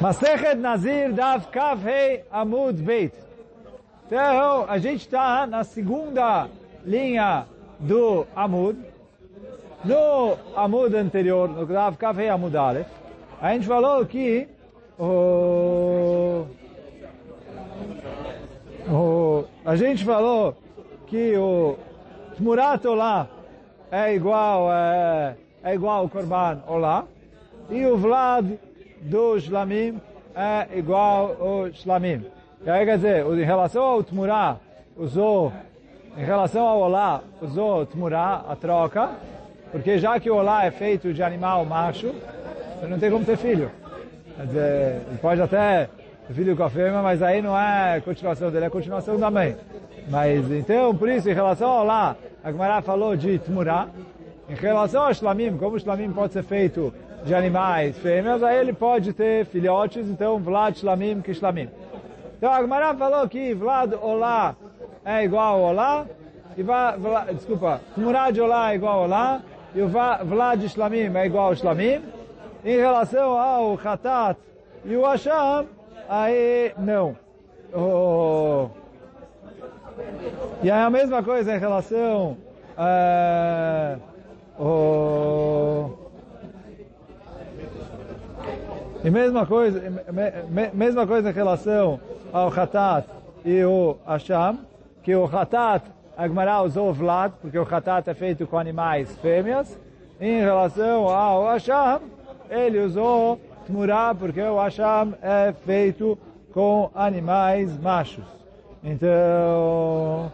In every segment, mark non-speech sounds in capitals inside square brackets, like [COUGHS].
Masechet Nazir Dav Kav Amud Beit. Então, a gente está na segunda linha do Amud. No Amud anterior, no Dav Kav Amud Aleph, a gente falou que o, o, a gente falou que o Tmurat Olá é igual, é, é igual ao Korban Olá e o Vlad do Shlamim é igual ao Shlamim. Quer dizer, em relação ao Tmurá, usou, em relação ao Olá, usou Tmurá, a troca, porque já que o Olá é feito de animal macho, não tem como ter filho. Quer dizer, ele pode até ter filho com a fêmea, mas aí não é continuação dele, é continuação da mãe. Mas então, por isso, em relação ao Olá, a Gemara falou de Tmurá, em relação ao Shlamim, como o Shlamim pode ser feito de animais fêmeas, aí ele pode ter filhotes, então Vlad Shlamim que Shlamim. Então a Gemara falou que Vlad Olá é igual ao Olá, e va, Vlad, desculpa, Tmurad Olá é igual ao Olá, e o Vlad Shlamim é igual ao Shlamim. Em relação ao Hatat e o Hashem, aí não. Oh. E aí a mesma coisa em relação uh, oh. E mesma coisa, me, mesma coisa em relação ao Hatat e o Hashem, que o Hatat, a Gemara usou Vlad, porque o Hatat é feito com animais fêmeas. Em relação ao Hashem, ele usou Tmurá, porque o Hashem é feito com animais machos. Então,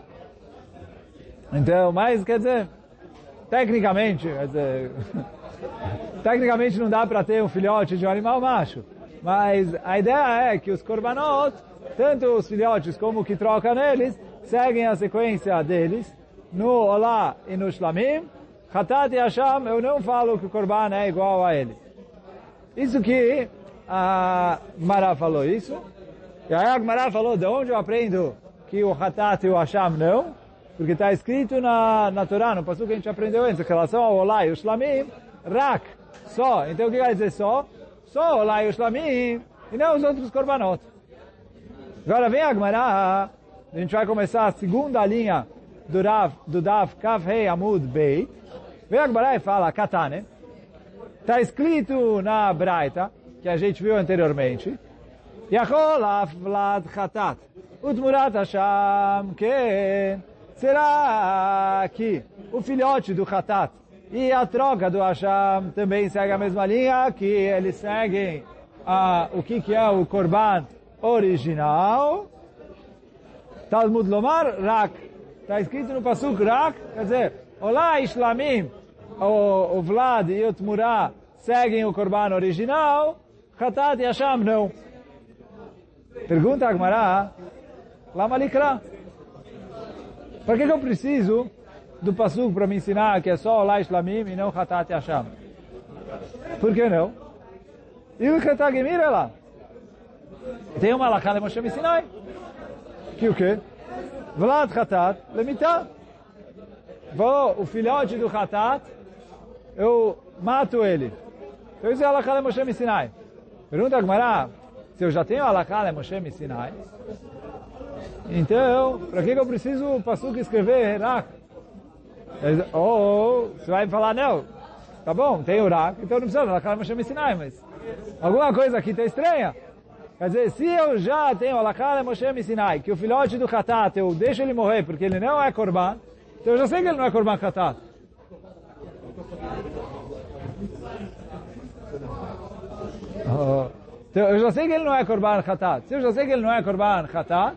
então, mas quer dizer, tecnicamente, quer dizer, [LAUGHS] tecnicamente não dá para ter um filhote de um animal macho. Mas a ideia é que os korbanot, tanto os filhotes como o que troca neles, seguem a sequência deles no Olá e no Shlamim. Hatat e Hashem, eu não falo que o korban é igual a ele. Isso que a Mara falou isso. E aí a Mara falou, de onde eu aprendo que o Hatat e o Hashem não? Porque está escrito na, na Torá, no passo que a gente aprendeu antes, em relação ao Olá e o Shlamim, Rak, só. Então o que quer dizer só? Só Olá e o Shlamim, e não os outros Korbanot. Agora vem a a gente vai começar a segunda linha do Dav, do Dav Kav Hei Amud Beit. Vem a e fala, Katane. Está escrito na Braita, que a gente viu anteriormente, Yachol Vlad Chatat, Utmurat Hashem, que será que o filhote do Chatat e a troca do Hashem também segue a mesma linha, que eles seguem a, o que, que é o Korban original? Talmud Lomar, Rak. Está escrito no Pasuk Rak, quer dizer, Olá Ishlamim, o, o Vlad e o Tmurá seguem o Corban original, Hatat e Hashem não. Pergunta a Agmará, Lama Likra. Por que, que eu preciso do Pasuk para me ensinar que é só Olá Islamim e não Hatat Hashem? Por que não? E o Katagemir é lá. Tem uma Alakha de Moshe Sinai. Que o quê? Vlad Hatat, Lemitah. Vou, o filhote do Hatat, eu mato ele. Então isso é Alakha de Moshe Sinai. Pergunta a Gemara, se eu já tenho Alakha de Moshe Sinai, então, para que, eu preciso o Pasuk escrever Rak? Ou, você vai falar, não, tá bom, tem Rak, então não precisa Alakha de Moshe Sinai, mas alguma coisa aqui está estranha. Quer dizer, se eu já tenho Alakha de Moshe Sinai, que o filhote do Hatat, eu deixo ele morrer porque ele não é Korban, então eu já sei que ele não é Korban Hatat. Oh, então eu já sei que ele não é Korban Hatat. Se eu já sei que ele não é Korban Hatat,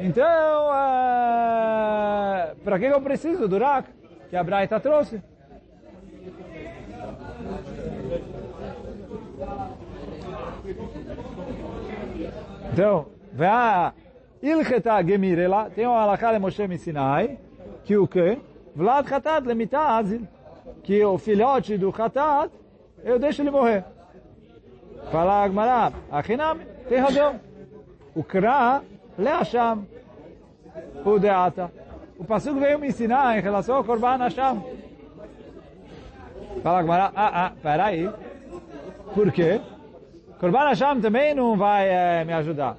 então, uh, para que eu preciso do Rak? Que a Braita trouxe. Então, vá Ilcheta Gemirela, tem uma alakha de Moshe Sinai, que o que? Vlad Hatat lemita Azil, que o filhote do Hatat, eu deixo ele morrer. Fala Agmará, Achinam, tem razão. O Kra, Leacham, o Deata. O Passuco veio me ensinar em relação ao Korban Hashem. Fala Agmará, ah, ah, peraí. Por quê? Korban Hashem também não vai é, me ajudar.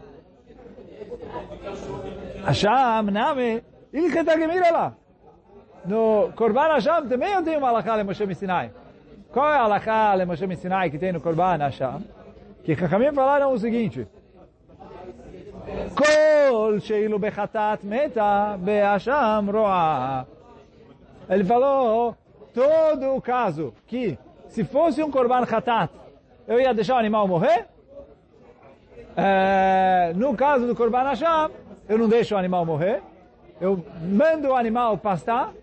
Hashem, Name, Ilcheta Gemira lá. No Korban Hashem também eu tenho uma alahá le Moshe Sinai. Qual é a alahá le Moshe Sinai que tem no Korban Hashem? Que Chachamim falaram o seguinte. Kol sheilu bechatat meta be'asham ro'a. Ele falou todo o caso que se fosse um korban chatat, eu ia deixar o animal morrer? É, no caso do korban Hashem, eu não deixo o animal morrer. Eu mando o animal pastar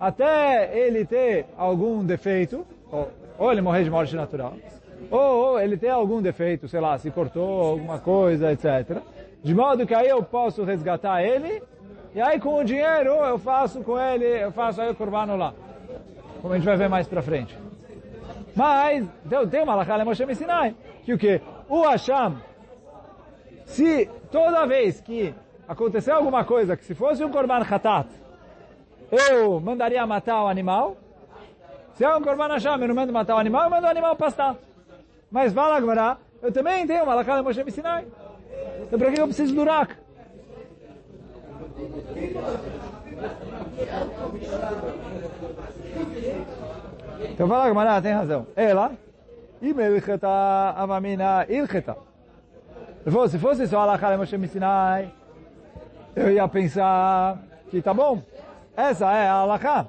até ele ter algum defeito, ou, ou ele morrer de morte natural, ou, ou ele ter algum defeito, sei lá, se cortou alguma coisa, etc. De modo que aí eu posso resgatar ele, e aí com o dinheiro eu faço com ele, eu faço aí o corbano lá. Como a gente vai ver mais pra frente. Mas, então tem uma Lachale Moshe Sinai, que o que? O Hashem, se toda vez que aconteceu alguma coisa, que se fosse um Korban Khatat, eu mandaria matar o animal, se é um Korban Hashem, eu não mando matar o animal, eu mando o animal pastar. Mas fala agora, eu também tenho uma Lachale Moshe Sinai. Então para que eu preciso do Rak? Então fala Gamara, tem razão. Ela, Imelcheta Avamina Ilcheta. Se fosse só le Moshe Sinai, eu ia pensar que tá bom, essa é a Alachá.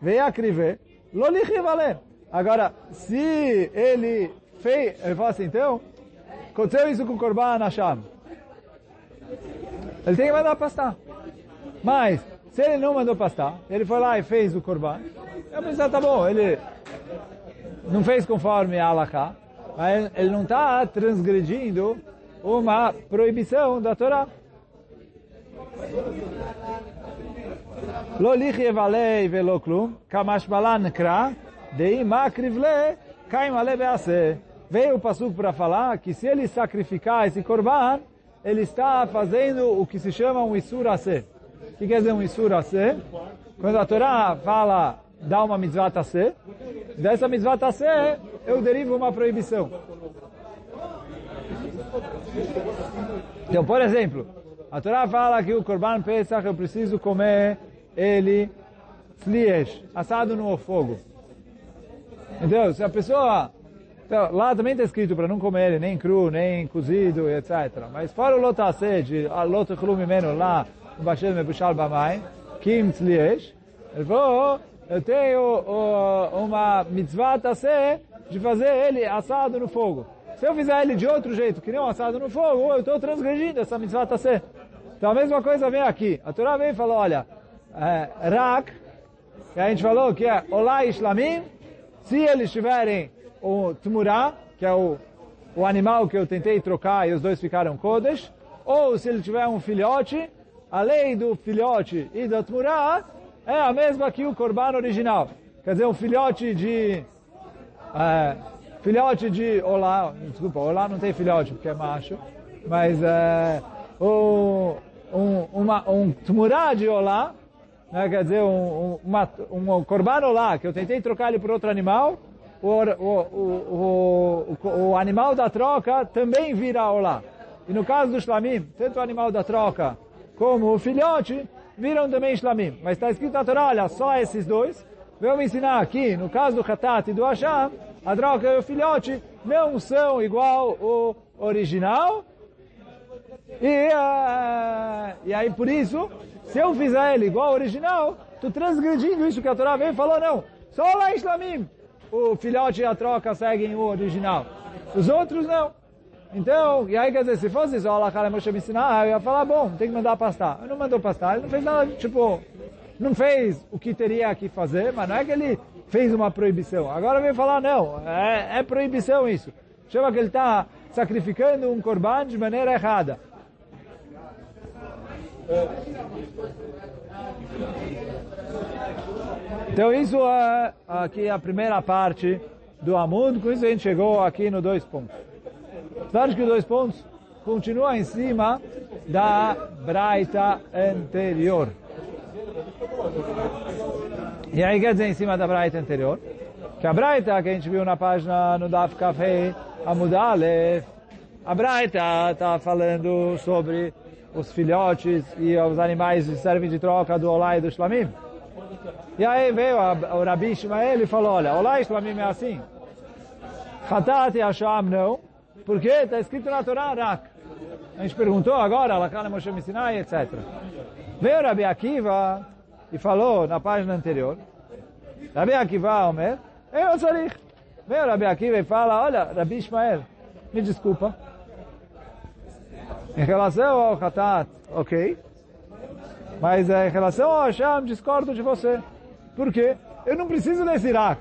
Veio a criver, Lolich valer. Agora, se ele fez, ele fala assim, então, aconteceu isso com o Korban Hashem. Ele tem que mandar pastar. Mas, se ele não mandou pastar, ele foi lá e fez o Korban, eu pensei, tá bom, ele não fez conforme a Alaká, mas ele não está transgredindo uma proibição da Torá. Veio o Passuco para falar que se ele sacrificar esse korban, ele está fazendo o que se chama um Isur Ase. O que quer dizer um Isur Ase? Quando a Torá fala, dá uma mitzvah Ase, dessa mitzvah Ase, eu derivo uma proibição. Então, por exemplo, a Torá fala que o Korban Pesach eu preciso comer ele fliesh, assado no fogo. Então, se a pessoa então, lá também está escrito para não comer nem cru, nem cozido, etc. Mas fora o lotase, de lot meno lá, no Bashem Mebushal Bamai, Kim Tzliesh, ele falou, eu tenho uma mitzvah tase de fazer ele assado no fogo. Se eu fizer ele de outro jeito, que um assado no fogo, eu estou transgredindo essa mitzvah tase. Então a mesma coisa vem aqui. A Torá vem e falou, olha, é, Rak, que a gente falou que é Olá Islamim, se eles tiverem o Tmurá, que é o, o animal que eu tentei trocar e os dois ficaram Kodesh, ou se ele tiver um filhote, a lei do filhote e da Tmurá é a mesma que o Corban original. Quer dizer, um filhote de... É, filhote de Olá, desculpa, Olá não tem filhote porque é macho, mas é, um, uma, um Tmurá de Olá, né, quer dizer, um, uma, um Corban Olá, que eu tentei trocar ele por outro animal, o, o, o, o, animal da troca também vira olá. E no caso do shlamim, tanto o animal da troca como o filhote viram também shlamim. Mas está escrito na Torá, olha, só esses dois. Vamos ensinar aqui, no caso do Hatat e do Hashem, a troca e o filhote não são igual o original. E, uh, e aí por isso, se eu fizer ele igual ao original, estou transgredindo isso que a Torá veio e falou, não, só lá em Shlamim o filhote e a troca seguem o original. Os outros não. Então, e aí quer dizer, se fosse só Allah Kala Moshe me ensinar, eu ia falar, bom, tem que mandar pastar. Ele não mandou pastar, ele não fez nada, tipo, não fez o que teria que fazer, mas não é que ele fez uma proibição. Agora vem falar, não, é, é proibição isso. Chama que ele está sacrificando um corban de maneira errada. Então isso é aqui a primeira parte do Amund, com isso a gente chegou aqui no dois pontos. Claro que os dois pontos continua em cima da Braita anterior. E aí quer dizer em cima da Braita anterior? Que a Braita que a gente viu na página no Daf Café Amudale, a Braita está falando sobre os filhotes e os animais que servem de troca do Olá e do Shlamim. E aí veio a, o Rabi Ishmael e falou, olha, Olá e Shlamim é assim. Hatat e Hashem não, porque está escrito na Torá Rak. A gente perguntou agora, Lakana Moshe Sinai, etc. Veio o Rabi Akiva e falou na página anterior, Rabi Akiva Omer, eu sou Veio o Rabi Akiva e fala, olha, Rabi Ishmael, me desculpa, em relação ao Hatat, ok. Mas eh, em relação ao Hashem, discordo de você. Por quê? Eu não preciso desse Irak.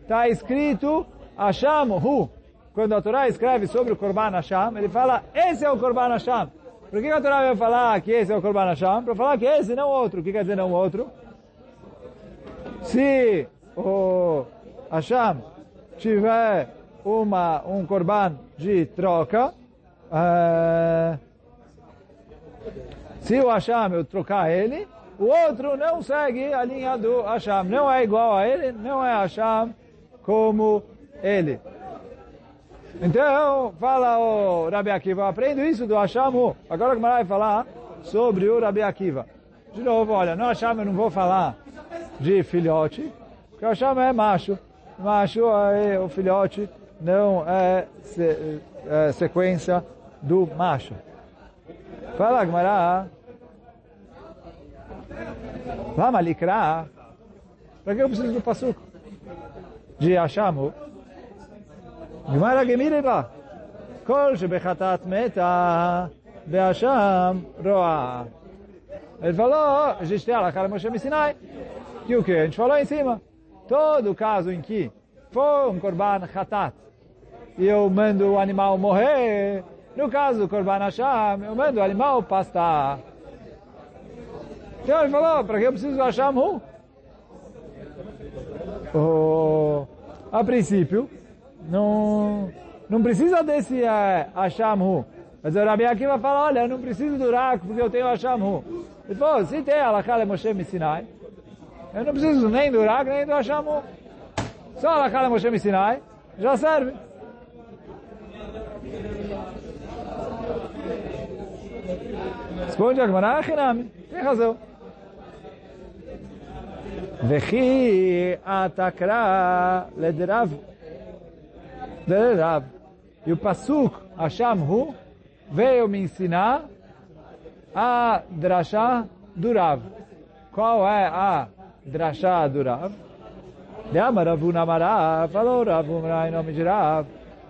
Está escrito Hashem Hu. Quando a Torá escreve sobre o Korban Hashem, ele fala, esse é o Korban Hashem. Por que a Torá vai falar que esse é o Korban Hashem? Para falar que esse não é outro. O que quer dizer não o outro? Se o Hashem tiver uma, um Korban de troca, Uh, se o Hashem eu trocar ele, o outro não segue a linha do Hashem. Não é igual a ele, não é Hashem como ele. Então, fala o Rabi Akiva, aprendo isso do Hashem. Agora que vai falar sobre o Rabi Akiva. De novo, olha, no Hashem eu não vou falar de filhote, porque o Hashem é macho. Macho, é, o filhote não é, se, é sequência do macho. Fala, Gmará. Lama likra. Para que eu preciso do passuco? De Hashamu. Gmará gemire lá. Kol shebechatat meta be'asham roa. Ele falou, a gente tem a cara Moshe Sinai. Que o que? A gente falou em cima. Todo caso em que for um korban chatat e eu mando o animal morrer, no caso do Korban Hashem, eu mando o animal pastar. Então ele falou, para que eu preciso do Hashem Hu? Oh, a princípio, não, não precisa desse é, Hashem Hu. Mas o Rabi Akiva fala, olha, eu não preciso do Rak porque eu tenho Hashem Hu. Ele falou, se tem Alakale Moshe Sinai, eu não preciso nem do Rak nem do Hashem Hu. Só Alakale Moshe Sinai já serve. Responde a Gemara, Hinami. Tem razão. Vechi atakra lederav. Lederav. E o Pasuk, Hashem Hu, veio me ensinar a drashá do Rav. Qual é a drashá do Rav? Dama Ravuna Marav, falou Ravuna em nome de Rav.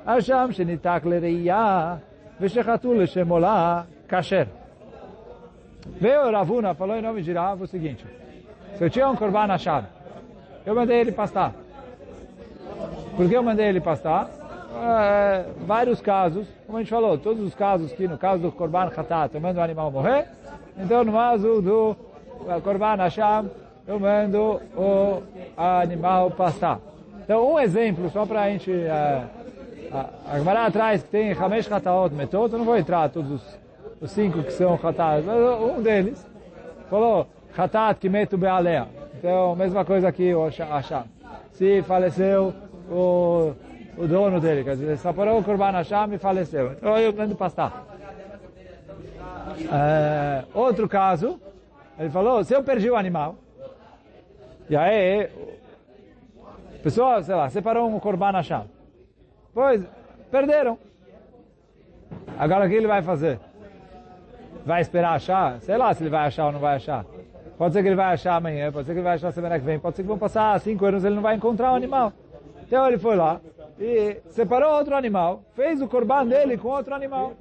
Hashem shenitak lereia, veshechatu leshemolah, kasher. Veio Ravuna, falou em nome de Rav o seguinte, se eu tinha um korban achado, eu mandei ele pastar. Por que eu mandei ele pastar? É, vários casos, como a gente falou, todos os casos que no caso do korban khatat eu mando o animal morrer, então no caso do korban hasham eu mando o animal pastar. Então um exemplo, só para a gente... É, a Gemara atrás que tem Hamesh Hataot Metot, eu não vou entrar todos os os cinco que são Hatat, um deles falou Hatat que meto Bealea. Então, mesma coisa aqui, o Hashem. Se faleceu o, o dono dele, quer dizer, separou o Korban Hashem e faleceu. Então, eu mando pastar. É, outro caso, ele falou, se eu perdi o animal, e aí, a pessoa, sei lá, separou um Korban Hashem. Pois, perderam. Agora o que ele vai fazer? Vai esperar achar? Sei lá se ele vai achar ou não vai achar. Pode ser que ele vai achar amanhã, pode ser que ele vai achar semana que vem, pode ser que vão passar cinco anos e ele não vai encontrar o animal. Então ele foi lá e separou outro animal, fez o corban dele com outro animal.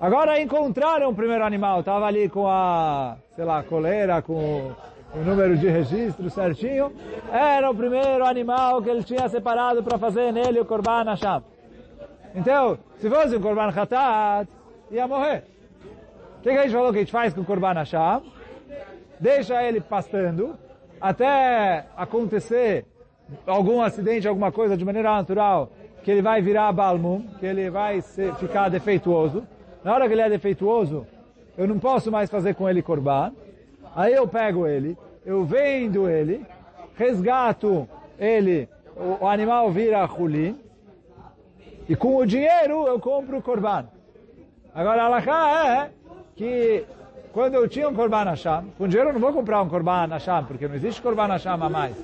Agora encontraram o primeiro animal, estava ali com a, sei lá, coleira, com o número de registro certinho. Era o primeiro animal que ele tinha separado para fazer nele o corban Hashem. Então, se fosse um corban hatat, ia morrer. O que, a gente falou que a gente faz com o Korban Hashem? Deixa ele pastando até acontecer algum acidente, alguma coisa de maneira natural, que ele vai virar balmum, que ele vai ser, ficar defeituoso. Na hora que ele é defeituoso, eu não posso mais fazer com ele Korban. Aí eu pego ele, eu vendo ele, resgato ele, o, animal vira Hulin, E com o dinheiro eu compro o Corban. Agora, a Alaká é que quando eu tinha um Corban Hashem, com dinheiro eu não vou comprar um Corban Hashem, porque não existe Corban Hashem a mais.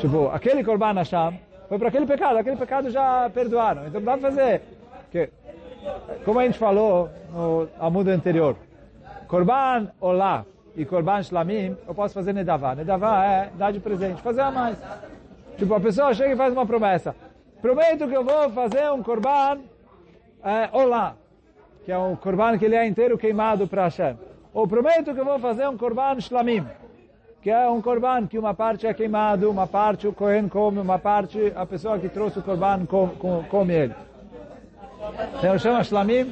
Tipo, aquele Corban Hashem foi para aquele pecado, aquele pecado já perdoaram. Então dá para fazer. Que, como a gente falou no amudo anterior, Corban Olá e Corban Shlamim, eu posso fazer Nedavá. Nedavá é dar de presente, fazer a mais. Tipo, a pessoa chega e faz uma promessa. Prometo que eu vou fazer um Corban é, Olá, que é um Corban que ele é inteiro queimado para Hashem. Ou prometo que vou fazer um Corban Shlamim, que é um Corban que uma parte é queimado, uma parte o Kohen come, uma parte a pessoa que trouxe o Corban come, come ele. Então chama Shlamim,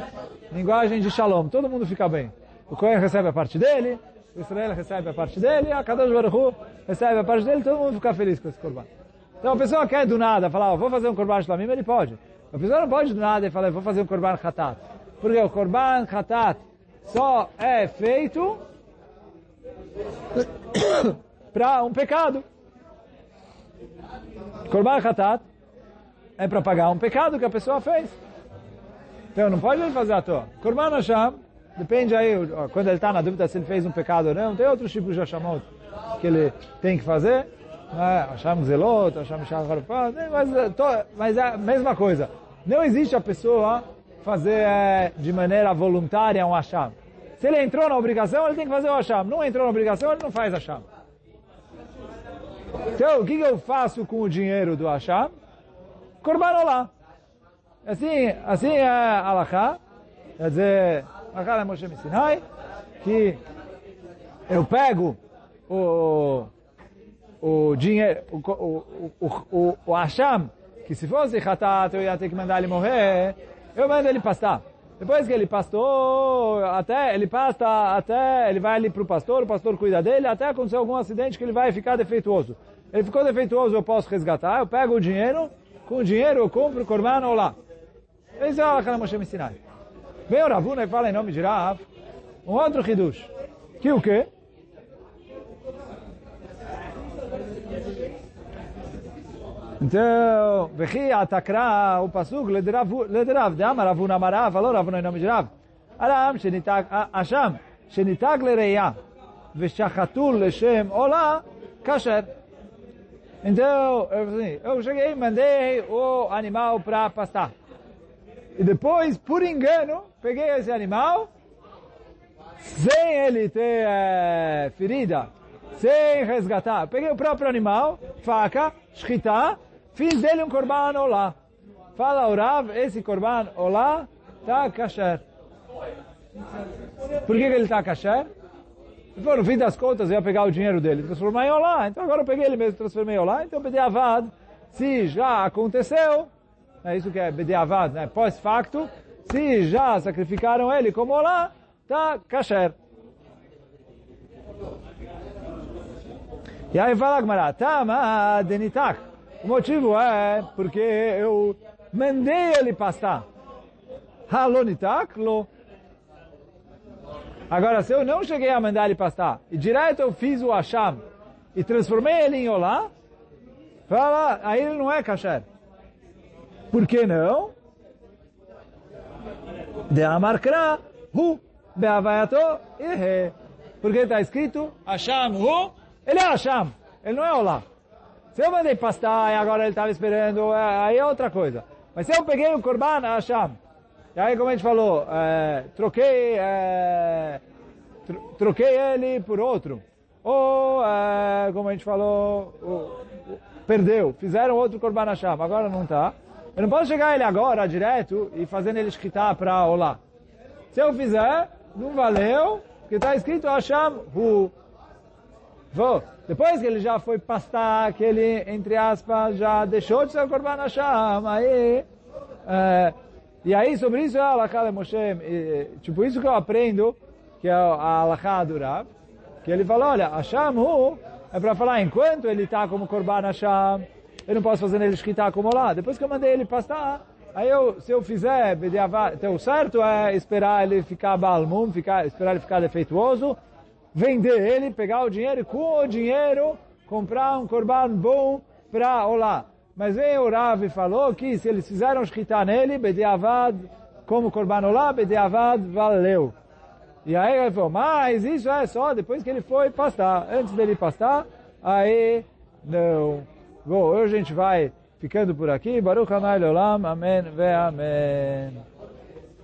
linguagem de Shalom. Todo mundo fica bem. O Kohen recebe a parte dele, o Israel recebe a parte dele, a Kadosh Baruch recebe a parte dele, todo mundo fica feliz com esse Corban. Então a pessoa quer do nada falar, oh, vou fazer um Corban Shlamim, ele pode. A pessoa não pode do nada e falar, vou fazer um Corban Khatat. Porque o Corban Khatat só é feito [COUGHS] para um pecado. Korban Khatat é para pagar um pecado que a pessoa fez. Então não pode ele fazer à toa. Korban Hashem, depende aí, quando ele está na dúvida se ele fez um pecado ou não, tem outros tipos de Hashamot que ele tem que fazer. Né? Hashem Zelot, Hashem Shachar mas, mas é a mesma coisa. Não existe a pessoa fazer é, de maneira voluntária um Hashem. Se ele entrou na obrigação, ele tem que fazer o Hashem. Não entrou na obrigação, ele não faz Hashem. Então, o que, eu faço com o dinheiro do Hashem? Korban Olá. Assim, assim é Alaká. Quer dizer, Alaká é Moshe Sinai, que eu pego o, o dinheiro, o, o, o, o, o Hashem, que se fosse Hatat, eu ia ter que mandar ele morrer, eu mando ele pastar. Depois que ele pastou, até ele pasta, até ele vai ali para o pastor, o pastor cuida dele, até acontecer algum acidente que ele vai ficar defeituoso. Ele ficou defeituoso, eu posso resgatar, eu pego o dinheiro, com o dinheiro eu compro o Korban lá. Esse é o que Moshe me ensinar. Vem o Ravuna e fala em nome de Rav, um outro Hidush. Que o quê? Então, vechi atakra o pasuk lederav, de amar avun amarav, valor avun em nome de Rav. Aram shenitag, Asham, shenitag lereia, veshachatul leshem olá, kasher. Então, eu cheguei e mandei o animal para pastar. E depois, por engano, peguei esse animal, sem ele ter é, ferida, sem resgatar. Peguei o próprio animal, faca, shkita, Fiz dele um korban olá. Fala o Rav, esse korban olá está kasher. Por que, que ele está kasher? Então, no fim das contas, eu ia pegar o dinheiro dele e transformar em olá. Então agora eu peguei ele mesmo e transformei em olá. Então, Bediavad, se já aconteceu, é isso que é Bediavad, né? pós-facto, se já sacrificaram ele como olá, está kasher. E aí fala a Gemara, Tama denitak. O motivo é porque eu mandei ele pastar. Halonitaklo. Agora, se eu não cheguei a mandar ele pastar, e direto eu fiz o Hasham, e transformei ele em Olá, fala, aí ele não é kasher. Por que não? De Amarkra, Hu, Beavayato, Ihe. Porque está escrito, Hasham, Hu, ele é Hasham, ele não é Olá. Se eu mandei pastar e agora ele estava esperando, é, aí é outra coisa. Mas se eu peguei o Korban Hashem, e aí como a gente falou, é, troquei, é, tro, troquei ele por outro, ou é, como a gente falou, o, o, perdeu, fizeram outro Korban Hashem, agora não está. Eu não posso chegar ele agora direto e fazendo ele escritar para olá. Se eu fizer, não valeu, porque está escrito Hashem Hu. Vou. Depois que ele já foi pastar, que ele, entre aspas, já deixou de ser o Korban Hashem, aí... É, e aí, sobre isso a Alaká de Moshe. Tipo, isso que eu aprendo, que é a Alaká do Rav, que ele fala, olha, Hashem é para falar, enquanto ele está como Korban Hashem, eu não posso fazer ele escritar como lá. Depois que eu mandei ele pastar, aí eu, se eu fizer, então o certo é esperar ele ficar balmum, ficar, esperar ele ficar defeituoso, vender ele, pegar o dinheiro e com o dinheiro comprar um corban bom para Olá. Mas vem o Rav falou que se eles fizeram shkita nele, Bediavad, como Korbanolá, Bediavad, valeu. E aí ele falou, mas isso é só depois que ele foi pastar. Antes dele pastar, aí não. Bom, hoje a gente vai ficando por aqui. Baruch Hanai Leolam. Amém ve Amém.